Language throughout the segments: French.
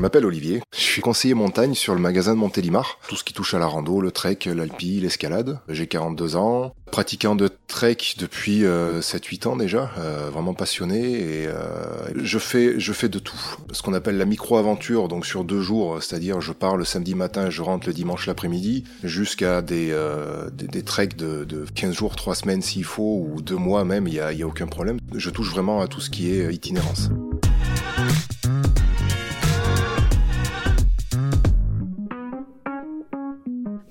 Je m'appelle Olivier, je suis conseiller montagne sur le magasin de Montélimar, tout ce qui touche à la rando, le trek, l'alpi, l'escalade. J'ai 42 ans, pratiquant de trek depuis 7-8 euh, ans déjà, euh, vraiment passionné et euh, je fais je fais de tout. Ce qu'on appelle la micro-aventure, donc sur deux jours, c'est-à-dire je pars le samedi matin je rentre le dimanche l'après-midi, jusqu'à des, des, treks de, de 15 jours, 3 semaines s'il faut, ou 2 mois même, il n'y a, y a aucun problème. Je touche vraiment à tout ce qui est itinérance.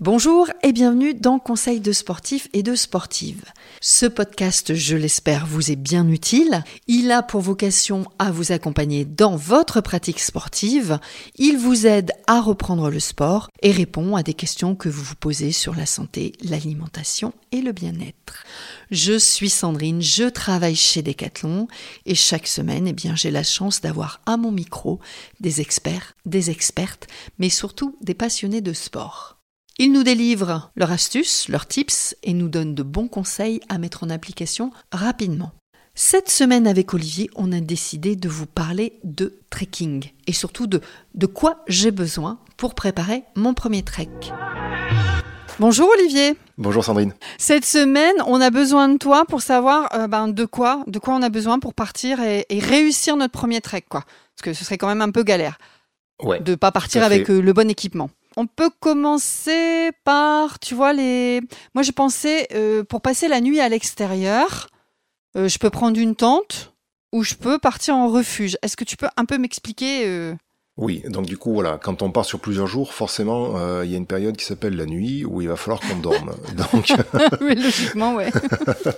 Bonjour et bienvenue dans Conseil de sportifs et de sportives. Ce podcast, je l'espère, vous est bien utile. Il a pour vocation à vous accompagner dans votre pratique sportive. Il vous aide à reprendre le sport et répond à des questions que vous vous posez sur la santé, l'alimentation et le bien-être. Je suis Sandrine, je travaille chez Decathlon et chaque semaine, eh bien, j'ai la chance d'avoir à mon micro des experts, des expertes, mais surtout des passionnés de sport. Ils nous délivrent leurs astuces, leurs tips et nous donnent de bons conseils à mettre en application rapidement. Cette semaine avec Olivier, on a décidé de vous parler de trekking et surtout de, de quoi j'ai besoin pour préparer mon premier trek. Bonjour Olivier. Bonjour Sandrine. Cette semaine, on a besoin de toi pour savoir euh, ben, de quoi, de quoi on a besoin pour partir et, réussir notre premier trek, quoi. Parce que ce serait quand même un peu galère ouais, de pas partir avec euh, le bon équipement. On peut commencer par, tu vois, les. Moi, j'ai pensé, euh, pour passer la nuit à l'extérieur, euh, je peux prendre une tente ou je peux partir en refuge. Est-ce que tu peux un peu m'expliquer euh? Oui, donc du coup, voilà, quand on part sur plusieurs jours, forcément, il y a une période qui s'appelle la nuit où il va falloir qu'on dorme. donc... oui, logiquement, ouais.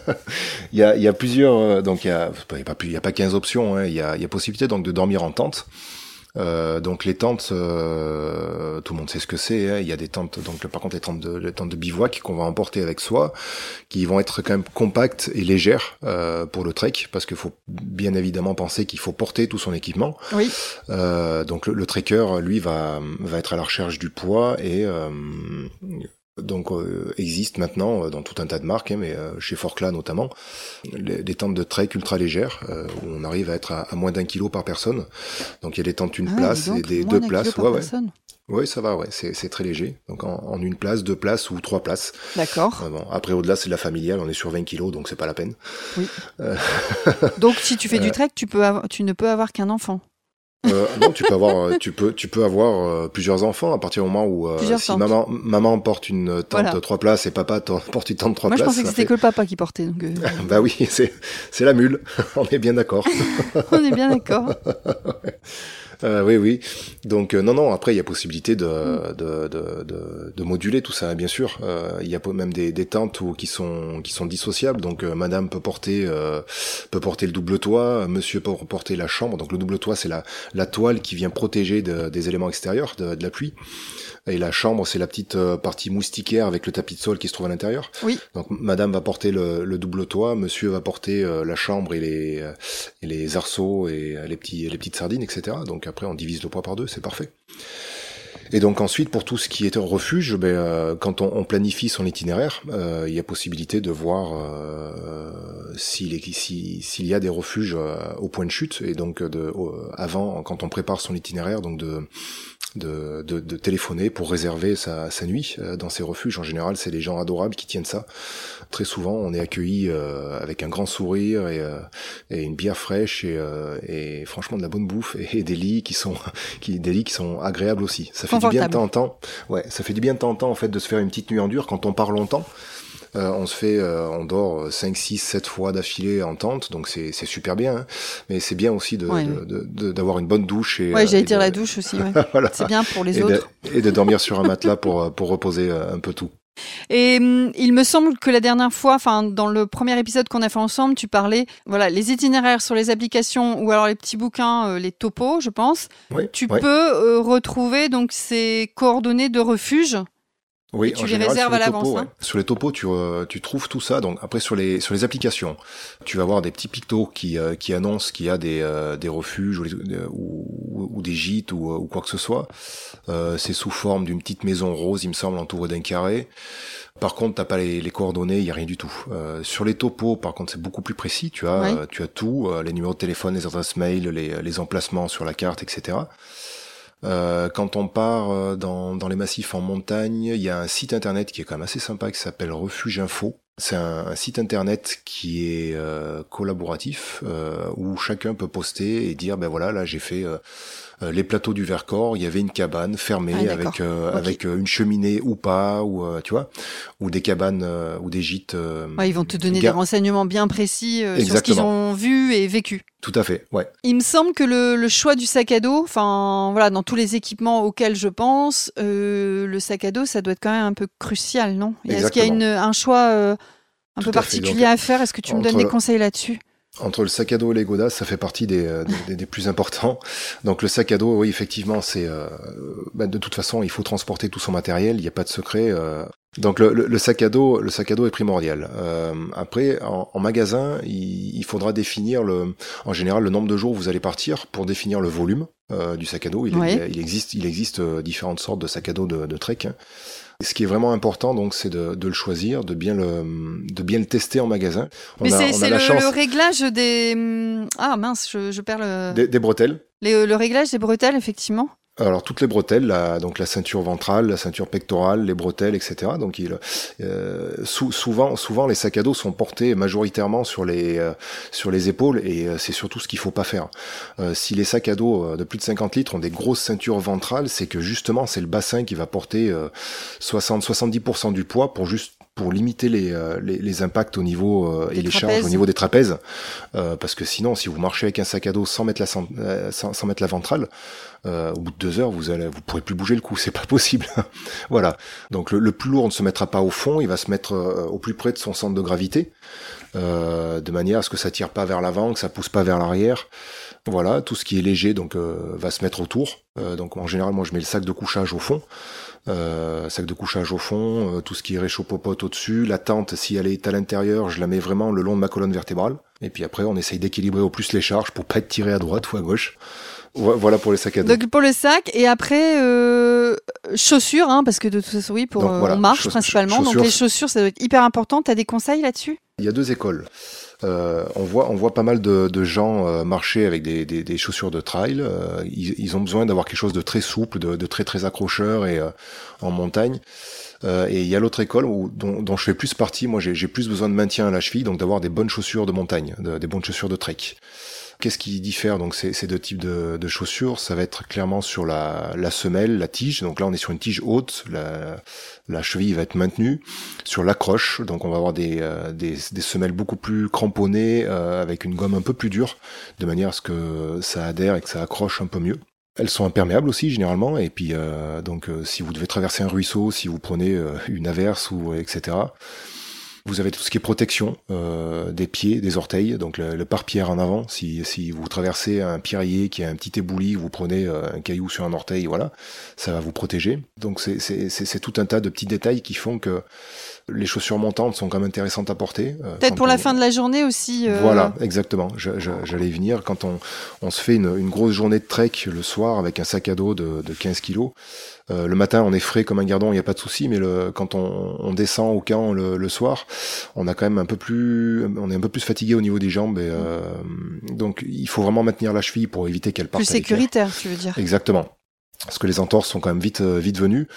il, y a, il y a plusieurs, donc il y a, y a pas, y a pas 15 options, hein. il, y a, il y a possibilité donc de dormir en tente. Euh, donc les tentes, euh, tout le monde sait ce que c'est. Hein. Il y a des tentes, donc par contre les tentes de, les tentes de bivouac qu'on va emporter avec soi, qui vont être quand même compactes et légères euh, pour le trek, parce qu'il faut bien évidemment penser qu'il faut porter tout son équipement. Oui. donc le, le, trekker, lui, va va être à la recherche du poids et donc euh, existe maintenant euh, dans tout un tas de marques, hein, mais euh, chez Forclaz notamment, des tentes de trek ultra légères où on arrive à être à, moins d'un kilo par personne. Donc il y a des tentes une ah, place et des deux places. Ouais, ouais. Oui, ça va, ouais, c'est très léger. Donc en, une place, deux places ou trois places. D'accord. bon, après au-delà c'est de la familiale, on est sur 20 kilos, donc c'est pas la peine. Oui. donc si tu fais du trek, tu peux tu ne peux avoir qu'un enfant. Euh, non, tu peux avoir, euh, tu peux, tu peux avoir euh, plusieurs enfants à partir du moment où si maman, maman porte une tente trois places et papa porte une tente trois places. Moi, je pensais que c'était que le papa qui portait. Donc bah oui, c'est, c'est la mule. On est bien d'accord. On est bien d'accord. Euh, oui, oui. Donc euh, non, non. Après, il y a possibilité de, de, de, de, moduler tout ça, hein, bien sûr. Euh, il y a même des, des tentes qui sont qui sont dissociables. Donc Madame peut porter peut porter le double toit, Monsieur peut porter la chambre. Donc le double toit, c'est la la toile qui vient protéger des éléments extérieurs, de, de la pluie. Et la chambre, c'est la petite euh, partie moustiquaire avec le tapis de sol qui se trouve à l'intérieur. Oui. Donc madame va porter le, le double toit, monsieur va porter euh, la chambre et les, euh, et les arceaux et les, petits, les petites sardines, etc. Donc après, on divise le poids par deux, c'est parfait. Et donc ensuite, pour tout ce qui est refuge, ben, quand on, planifie son itinéraire, il y a possibilité de voir s'il s'il y a des refuges au point de chute, et donc avant, quand on prépare son itinéraire, donc de de, de, de, téléphoner pour réserver sa, sa nuit euh, dans ces refuges. En général, c'est des gens adorables qui tiennent ça. Très souvent, on est accueilli euh, avec un grand sourire et, euh, et une bière fraîche et, et, franchement de la bonne bouffe et, des lits qui sont qui des lits qui sont agréables aussi. Ça fait du bien de temps en temps. Ouais, ça fait du bien de temps en temps en fait de se faire une petite nuit en dur quand on part longtemps. Euh, on se fait, euh, on dort 5, 6, 7 fois d'affilée en tente, donc c'est super bien. Hein. Mais c'est bien aussi d'avoir de, de, une bonne douche. Et, ouais, j'allais dire la douche aussi. Ouais. C'est bien pour les autres. et de dormir sur un matelas pour, pour reposer euh, un peu tout. Et hum, il me semble que la dernière fois, enfin dans le premier épisode qu'on a fait ensemble, tu parlais, voilà, les itinéraires sur les applications ou alors les petits bouquins, les topos, je pense. tu peux retrouver donc ces coordonnées de refuge oui, tu les réserves à l'avance. Hein. Sur les topos, tu, euh, tu trouves tout ça. Donc après sur les sur les applications, tu vas avoir des petits pictos qui euh, qui annoncent qu'il y a des euh, des refuges ou, ou, ou, des gîtes ou, ou quoi que ce soit. c'est sous forme d'une petite maison rose, il me semble, entourée d'un carré. Par contre, t'as pas les, les coordonnées, il y a rien du tout. sur les topos, par contre, c'est beaucoup plus précis. Tu as tu as tout, les numéros de téléphone, les adresses mail, les, les emplacements sur la carte, etc. Euh, quand on part euh, dans, les massifs en montagne, il y a un site internet qui est quand même assez sympa qui s'appelle Refuge Info. C'est un, site internet qui est euh, collaboratif euh, où chacun peut poster et dire ben voilà là j'ai fait les plateaux du Vercors, il y avait une cabane fermée Ah, avec. Ok. avec une cheminée ou pas ou tu vois ou des cabanes ou des gîtes. Ouais, ils vont te donner des renseignements bien précis euh, sur ce qu'ils ont vu et vécu. Tout à fait, ouais. Il me semble que le, le choix du sac à dos, enfin voilà, dans tous les équipements auxquels je pense, euh, le sac à dos, ça doit être quand même un peu crucial, non? Est-ce qu'il y a une, un choix euh, un Tout peu à fait. particulier à faire? Est-ce que tu me donnes des conseils là-dessus? Entre le sac à dos et les godasses, ça fait partie des, euh, des, des- des plus importants. Donc le sac à dos, oui, effectivement, c'est euh, bah, de toute façon, il faut transporter tout son matériel. Il n'y a pas de secret. euh. Donc le, le- le sac à dos, le sac à dos est primordial. Euh, après, en, en magasin, il, il faudra définir le, en général, le nombre de jours où vous allez partir pour définir le volume euh, du sac à dos. Il, Ouais. il existe, il existe différentes sortes de sacs à dos de, de trek. Et Ce qui est vraiment important, donc, c'est de, de le choisir, de bien le, de bien le tester en magasin. On Mais c'est le, chance le réglage des ah mince, je, je perds le des, des bretelles. les- le réglage des bretelles effectivement. Alors toutes les bretelles, la, donc la ceinture ventrale, la ceinture pectorale, les bretelles, etc. Donc il, euh, sou- souvent, souvent les sacs à dos sont portés majoritairement sur les euh, sur les épaules et euh, c'est surtout ce qu'il faut pas faire. Si les sacs à dos de plus de 50 litres ont des grosses ceintures ventrales, c'est que justement c'est le bassin qui va porter euh, 60-70% du poids pour juste pour limiter les, euh, les, les impacts au niveau euh, et les trapèzes. charges au niveau des trapèzes, Euh, parce que sinon, si vous marchez avec un sac à dos sans mettre la, sans, sans mettre la ventrale, euh, au bout de deux heures, vous allez, vous pourrez plus bouger le cou, c'est pas possible. voilà. Donc le, le plus lourd ne se mettra pas au fond, il va se mettre euh, au plus près de son centre de gravité, euh, de manière à ce que ça tire pas vers l'avant, que ça pousse pas vers l'arrière. Voilà, tout ce qui est léger donc va se mettre autour. Donc en général, moi je mets le sac de couchage au fond. Euh, sac de couchage au fond, euh, tout ce qui est réchaud-popote au-dessus, la tente, si elle est à l'intérieur, je la mets vraiment le long de ma colonne vertébrale. Et puis après, on essaye d'équilibrer au plus les charges pour pas être tiré à droite ou à gauche. Vo- Voilà pour les sacs à dos. Donc pour le sac et après euh, chaussures hein, parce que de toute façon oui pour Donc, euh, voilà, on marche principalement donc les chaussures ça doit être hyper important. T'as des conseils là-dessus? Il y a deux écoles. Euh, on voit, on voit pas mal de, de gens euh, marcher avec des, des, des chaussures de trail. Euh, ils, ils ont besoin d'avoir quelque chose de très souple, de, de très très accrocheur et euh, en montagne. Euh, et il y a l'autre école où, dont, dont je fais plus partie. Moi, j'ai plus besoin de maintien à la cheville, donc d'avoir des bonnes chaussures de montagne, de- des bonnes chaussures de trek. Qu'est-ce qui diffère donc ces, deux types de, chaussures? Ça va être clairement sur la, semelle, la tige. Donc là, on est sur une tige haute. La, cheville va être maintenue sur l'accroche. Donc on va avoir des, euh, semelles beaucoup plus cramponnées euh, avec une gomme un peu plus dure, de manière à ce que ça adhère et que ça accroche un peu mieux. Elles sont imperméables aussi généralement. Et puis euh, donc si vous devez traverser un ruisseau, si vous prenez une averse ou etc. Vous avez tout ce qui est protection euh, des pieds, des orteils, donc le, le pare-pierre en avant. Si, si vous traversez un pierrier qui a un petit ébouli, vous prenez euh, un caillou sur un orteil, voilà, ça va vous protéger. Donc c'est- c'est c'est- c'est tout un tas de petits détails qui font que les chaussures montantes sont quand même intéressantes à porter. euh, Peut-être pour la fin de la journée aussi. euh, Voilà, exactement. Je- je- J'allais y venir. Quand on, on se fait une, une grosse journée de trek le soir avec un sac à dos de, de 15 kilos, euh, le matin on est frais comme un gardon, il n'y a pas de souci, mais le, quand on, on descend au camp le, le soir, on a quand même un peu plus, on est un peu plus fatigué au niveau des jambes. Et, euh, donc il faut vraiment maintenir la cheville pour éviter qu'elle parte. Plus sécuritaire, tu veux dire. Exactement. Parce que les entorses sont quand même vite euh, vite venues.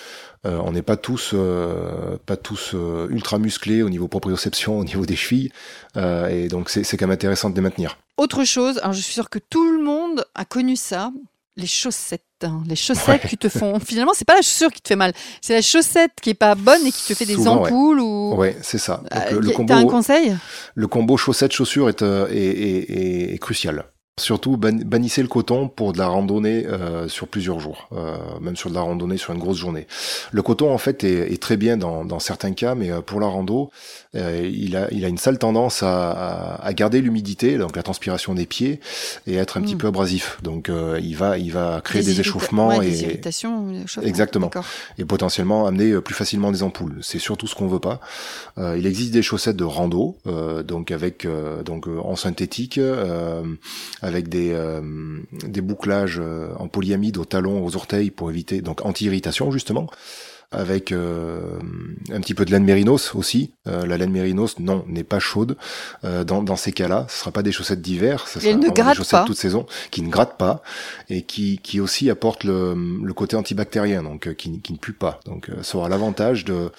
Euh, on n'est pas tous euh, pas tous euh, ultra musclés au niveau proprioception, au niveau des chevilles, et donc c'est quand même intéressant de les maintenir. Autre chose, alors je suis sûre que tout le monde a connu ça, les chaussettes. hein. Les chaussettes Ouais. qui te font. Finalement, c'est pas la chaussure qui te fait mal, c'est la chaussette qui est pas bonne et qui te fait des Souvent, ouais. ampoules ou. Ouais, c'est ça. Donc, Euh, le, le combo T'as un conseil? le combo chaussette chaussure est, euh, est, est, est- est crucial. Surtout ban- bannissez le coton pour de la randonnée euh, sur plusieurs jours, euh, même sur de la randonnée sur une grosse journée. Le coton en fait est, est très bien dans, dans certains cas, mais euh, pour la rando, euh, il, a, il a une sale tendance à, à, garder l'humidité, donc la transpiration des pieds, et être un petit Mm. peu abrasif. Donc euh, il va il va créer des, échauffements ouais, et, des irritations. échauffements. Exactement. Et potentiellement amener euh, plus facilement des ampoules. C'est surtout ce qu'on veut pas. Euh, il existe des chaussettes de rando, euh, donc avec euh, donc euh, en synthétique, euh, avec des euh, des bouclages euh, en polyamide aux talons, aux orteils pour éviter donc anti-irritation justement. avec euh, un petit peu de laine mérinos aussi. Euh, la laine mérinos, non, n'est pas chaude. Euh, dans, dans ces cas-là, ce sera pas des chaussettes d'hiver, ce sera ne des chaussettes pas. toute saison, qui ne grattent pas et qui, qui aussi apportent le, le côté antibactérien, donc euh, qui, qui ne pue pas. Donc euh, ça aura l'avantage de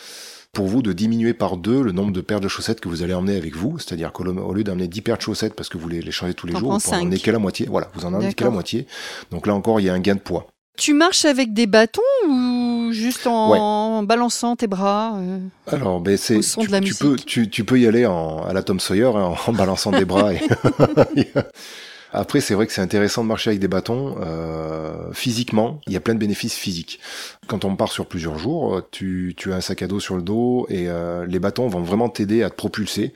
pour vous de diminuer par deux le nombre de paires de chaussettes que vous allez emmener avec vous, c'est-à-dire qu'au au lieu d'emmener 10 paires de chaussettes parce que vous les, les changez tous les jours, vous en emmenez que la moitié. Voilà, vous en emmenez la moitié. Donc là encore, il y a un gain de poids. Tu marches avec des bâtons ou juste en balançant tes bras euh Alors, ben c'est tu, de la tu peux tu, tu peux y aller en, à la Tom Sawyer hein, en, balançant des bras. et- Après, c'est vrai que c'est intéressant de marcher avec des bâtons. Euh, physiquement, il y a plein de bénéfices physiques. Quand on part sur plusieurs jours, tu, tu as un sac à dos sur le dos et euh, les bâtons vont vraiment t'aider à te propulser.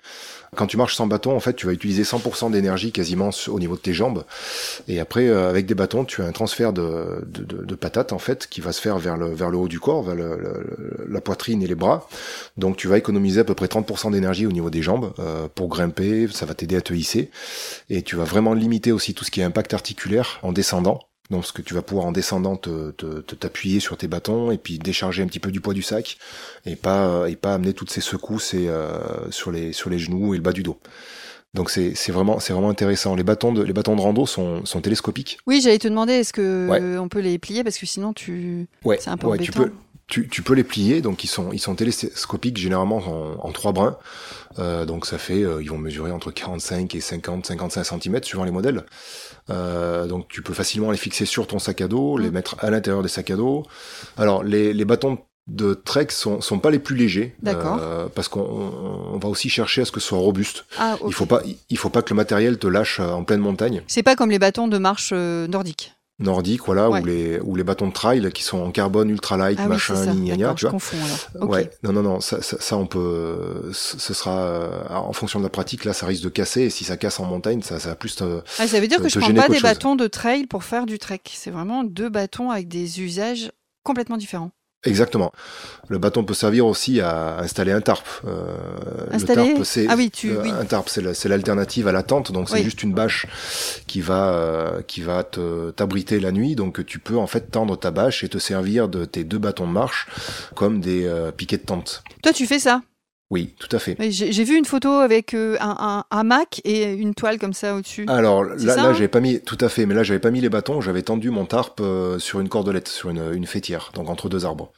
Quand tu marches sans bâton, en fait, tu vas utiliser 100% d'énergie quasiment au niveau de tes jambes. Et après, euh, avec des bâtons, tu as un transfert de, de, patates, en fait, qui va se faire vers le, vers le haut du corps, vers la poitrine et les bras. Donc, tu vas économiser à peu près 30% d'énergie au niveau des jambes euh, pour grimper. Ça va t'aider à te hisser. Et tu vas vraiment limiter aussi tout ce qui est impact articulaire en descendant. Donc, ce que tu vas pouvoir en descendant te, te, te- t'appuyer sur tes bâtons et puis décharger un petit peu du poids du sac et pas et pas amener toutes ces secousses et, euh, sur les sur les genoux et le bas du dos. Donc c'est c'est vraiment c'est vraiment intéressant. Les bâtons de les bâtons de rando sont sont télescopiques. Oui, j'allais te demander, est-ce que Ouais. on peut les plier? Parce que sinon tu. Ouais, C'est un peu ouais, tu embêtant. peux tu, tu peux les plier, donc ils sont ils sont télescopiques généralement en, en trois brins. Euh, donc ça fait euh, ils vont mesurer entre 45 et 50 55 cm suivant les modèles. Euh, donc tu peux facilement les fixer sur ton sac à dos, les Mm. mettre à l'intérieur des sacs à dos. Alors les, les bâtons de trek sont, sont pas les plus légers, D'accord. euh, parce qu'on on- on va aussi chercher à ce que ce soit robuste. Ah. Il faut pas il faut pas que le matériel te lâche euh, en pleine montagne C'est pas comme les bâtons de marche euh, nordique. Nordique, voilà, Ouais. ou les ou les bâtons de trail qui sont en carbone ultra light, Ah oui, machin, ça. gna, tu vois. confonds. Ok. Ouais, non, non, non, ça, ça, ça, on peut, ce sera, euh, en fonction de la pratique, là, ça risque de casser, et si ça casse en montagne, ça, ça va plus te, Ah, ça veut dire te- que je prends pas des chose. bâtons de trail pour faire du trek. C'est vraiment deux bâtons avec des usages complètement différents. Exactement. Le bâton peut servir aussi à installer un tarp. Euh, Installer le tarp, c'est, Ah oui, tu- euh, oui. un tarp, c'est la- c'est l'alternative à la tente, donc c'est Oui. juste une bâche qui va, euh, qui va te, t'abriter la nuit, donc tu peux, en fait, tendre ta bâche et te servir de tes deux bâtons de marche comme des euh, piquets de tente. Toi, tu fais ça? Oui, tout à fait. J'ai vu une photo avec euh, un, un hamac et une toile comme ça au-dessus. Alors là, là hein j'avais pas mis tout à fait, mais là j'avais pas mis les bâtons, j'avais tendu mon tarp euh, sur une cordelette, sur une, une fêtière, donc entre deux arbres.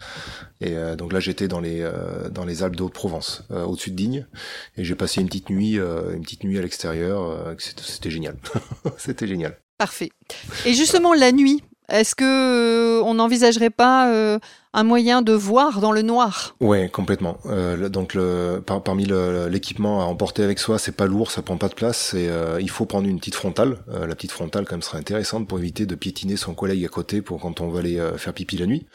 Et euh, donc là j'étais dans les euh, dans les Alpes de Haute-Provence, euh, au-dessus de Digne, et j'ai passé une petite nuit euh, une petite nuit à l'extérieur. euh, c'était génial, c'était génial. Parfait. Et justement, la nuit, est-ce que euh, on n'envisagerait pas euh, un moyen de voir dans le noir Ouais, complètement. Euh, donc le, par- parmi l'équipement à emporter avec soi, c'est pas lourd, ça prend pas de place. Et euh, il faut prendre une petite frontale. Euh, la petite frontale, quand même, serait intéressante pour éviter de piétiner son collègue à côté pour quand on va aller euh, faire pipi la nuit.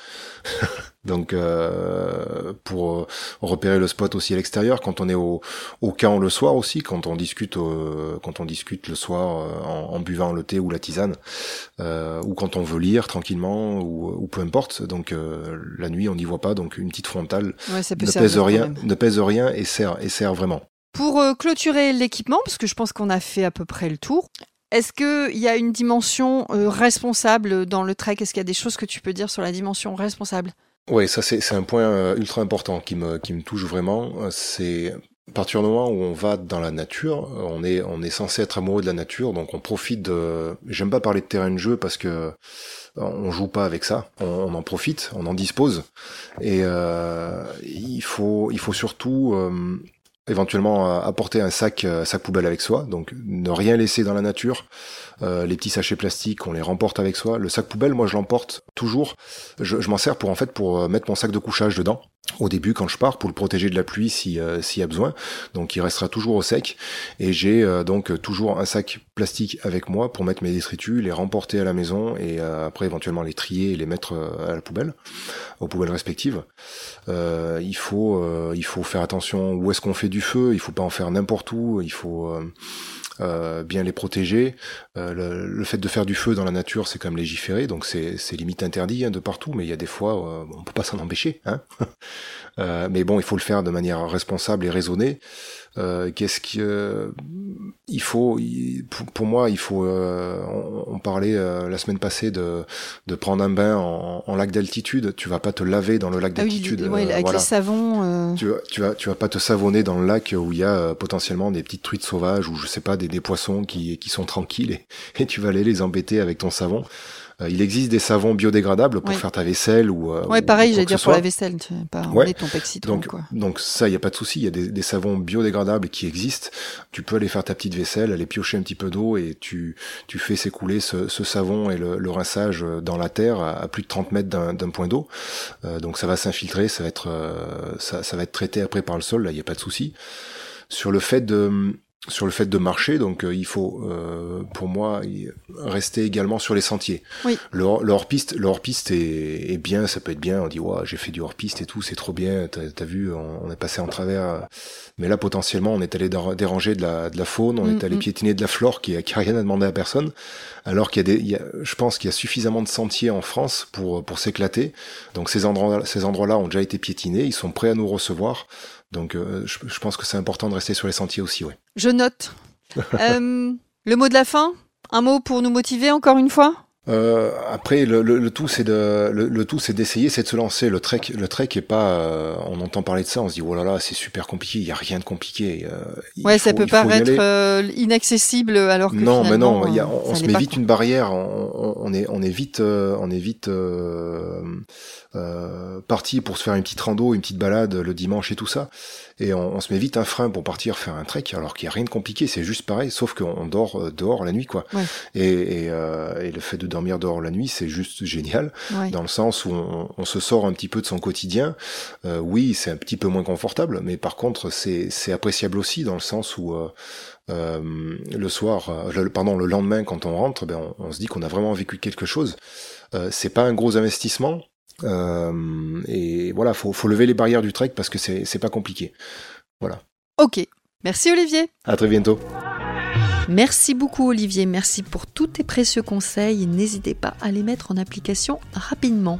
donc euh, pour euh, repérer le spot aussi à l'extérieur, quand on est au, au camp le soir aussi, quand on discute, euh, quand on discute le soir en, en buvant le thé ou la tisane, ou quand on veut lire tranquillement ou, ou peu importe. Donc la nuit, on n'y voit pas. Donc une petite frontale Ouais, ça peut ne pèse rien, ne pèse rien et sert et sert vraiment. Pour euh, clôturer l'équipement, parce que je pense qu'on a fait à peu près le tour, est-ce qu'il y a une dimension euh, responsable dans le trek? Est-ce qu'il y a des choses que tu peux dire sur la dimension responsable? Oui, ça c'est un point euh, ultra important qui me qui me touche vraiment. C'est à partir du moment où on va dans la nature, on est on est censé être amoureux de la nature, donc on profite de. J'aime pas parler de terrain de jeu parce que on joue pas avec ça, on, en profite, on en dispose, et euh, il faut il faut surtout euh, éventuellement euh, apporter un sac euh, sac poubelle avec soi, donc ne rien laisser dans la nature. Les petits sachets plastiques, on les remporte avec soi. Le sac poubelle, moi je l'emporte toujours. Je, je m'en sers pour en fait pour mettre mon sac de couchage dedans au début quand je pars pour le protéger de la pluie euh, s'il y a besoin. Donc il restera toujours au sec et j'ai euh, donc toujours un sac plastique avec moi pour mettre mes détritus, les remporter à la maison et euh, après éventuellement les trier et les mettre euh, à la poubelle, aux poubelles respectives. Euh, il faut euh, il faut faire attention où est-ce qu'on fait du feu, il faut pas en faire n'importe où, il faut euh, bien les protéger. Euh, le, fait de faire du feu dans la nature, c'est quand même légiféré, donc c'est c'est limite interdit hein, de partout, mais il y a des fois, euh, on peut pas s'en empêcher. Hein Euh, mais bon, il faut le faire de manière responsable et raisonnée. Euh, Qu'est-ce que il faut pour, pour moi, il faut euh, on, parlait euh, la semaine passée de, de prendre un bain en, en lac d'altitude. Tu vas pas te laver dans le lac Ah oui, d'altitude. ouais, euh, avec voilà. les savons. euh, Tu vas, tu vas, tu vas pas te savonner dans le lac où il y a potentiellement des petites truites sauvages ou je sais pas des, des poissons qui, qui sont tranquilles et, et tu vas aller les embêter avec ton savon. Euh, il existe des savons biodégradables pour Ouais. faire ta vaisselle ou euh, Ouais, ou pareil, j'allais dire pour la vaisselle, tu pas Ouais. ton pexitron, Donc, quoi. donc ça, il y a pas de souci. Il y a des, des savons biodégradables qui existent. Tu peux aller faire ta petite vaisselle, aller piocher un petit peu d'eau et tu, tu fais s'écouler ce, ce savon et le, le rinçage dans la terre à, à plus de 30 mètres d'un d'un point d'eau. Euh, donc ça va s'infiltrer, ça va être euh, ça, ça va être traité après par le sol. Là, il y a pas de souci. Sur le fait de sur le fait de marcher, donc euh, il faut, euh, pour moi, y- rester également sur les sentiers. Oui. Le, hors- le hors-piste, le hors-piste est, est bien, ça peut être bien. On dit, ouais, j'ai fait du hors-piste et tout, c'est trop bien. T'as as vu, on, on est passé en travers. Mais là, potentiellement, on est allé déra- déranger de la, de la faune, on Mm, est allé mm. piétiner de la flore qui a, qui a rien à demander à personne. Alors qu'il y a des, il y a, je pense qu'il y a suffisamment de sentiers en France pour pour s'éclater. Donc ces endroits, ces endroits-là ont déjà été piétinés, ils sont prêts à nous recevoir. Donc euh, je, je pense que c'est important de rester sur les sentiers aussi, ouais. Je note. Euh, le mot de la fin? Un mot pour nous motiver encore une fois? Euh, après, le, le, le tout, c'est de, le, le tout, c'est d'essayer, c'est de se lancer. Le trek, le trek est pas. euh, on entend parler de ça, on se dit oh là là, c'est super compliqué. Il y a rien de compliqué. euh, Ouais, ça faut- peut paraître euh, inaccessible alors que Non, mais non, y a, euh, on, se met vite une barrière. On, on- on est, on est vite, euh, on est vite euh, euh, parti pour se faire une petite rando, une petite balade le dimanche et tout ça. Et on, on se met vite un frein pour partir faire un trek, alors qu'il y a rien de compliqué. C'est juste pareil, sauf qu'on dort euh, dehors la nuit, quoi. Ouais. Et, et, euh, et le fait de dormir dehors la nuit, c'est juste génial Ouais. dans le sens où on, on se sort un petit peu de son quotidien. Euh, oui, c'est un petit peu moins confortable, mais par contre, c'est c'est appréciable aussi dans le sens où euh, euh, le soir, euh, le, pardon, le lendemain, quand on rentre, ben, on, on se dit qu'on a vraiment vécu quelque chose. Euh, c'est pas un gros investissement. Euh, et voilà, faut, faut lever les barrières du trek parce que c'est pas compliqué. Ok. Merci Olivier. À très bientôt. Merci beaucoup Olivier, merci pour tous tes précieux conseils n'hésitez pas à les mettre en application rapidement.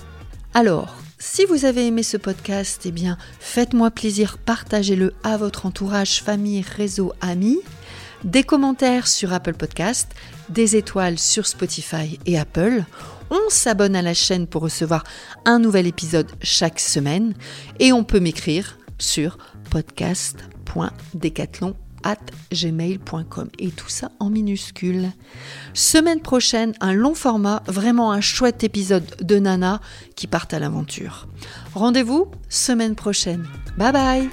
Alors, si vous avez aimé ce podcast, eh bien, faites-moi plaisir, partagez-le à votre entourage, famille, réseau, amis. Des commentaires sur Apple Podcast, des étoiles sur Spotify et Apple. On s'abonne à la chaîne pour recevoir un nouvel épisode chaque semaine et on peut m'écrire sur podcast.decathlon@gmail.com et tout ça en minuscule. Semaine prochaine, un long format, vraiment un chouette épisode de Nana qui part à l'aventure. Rendez-vous semaine prochaine. Bye bye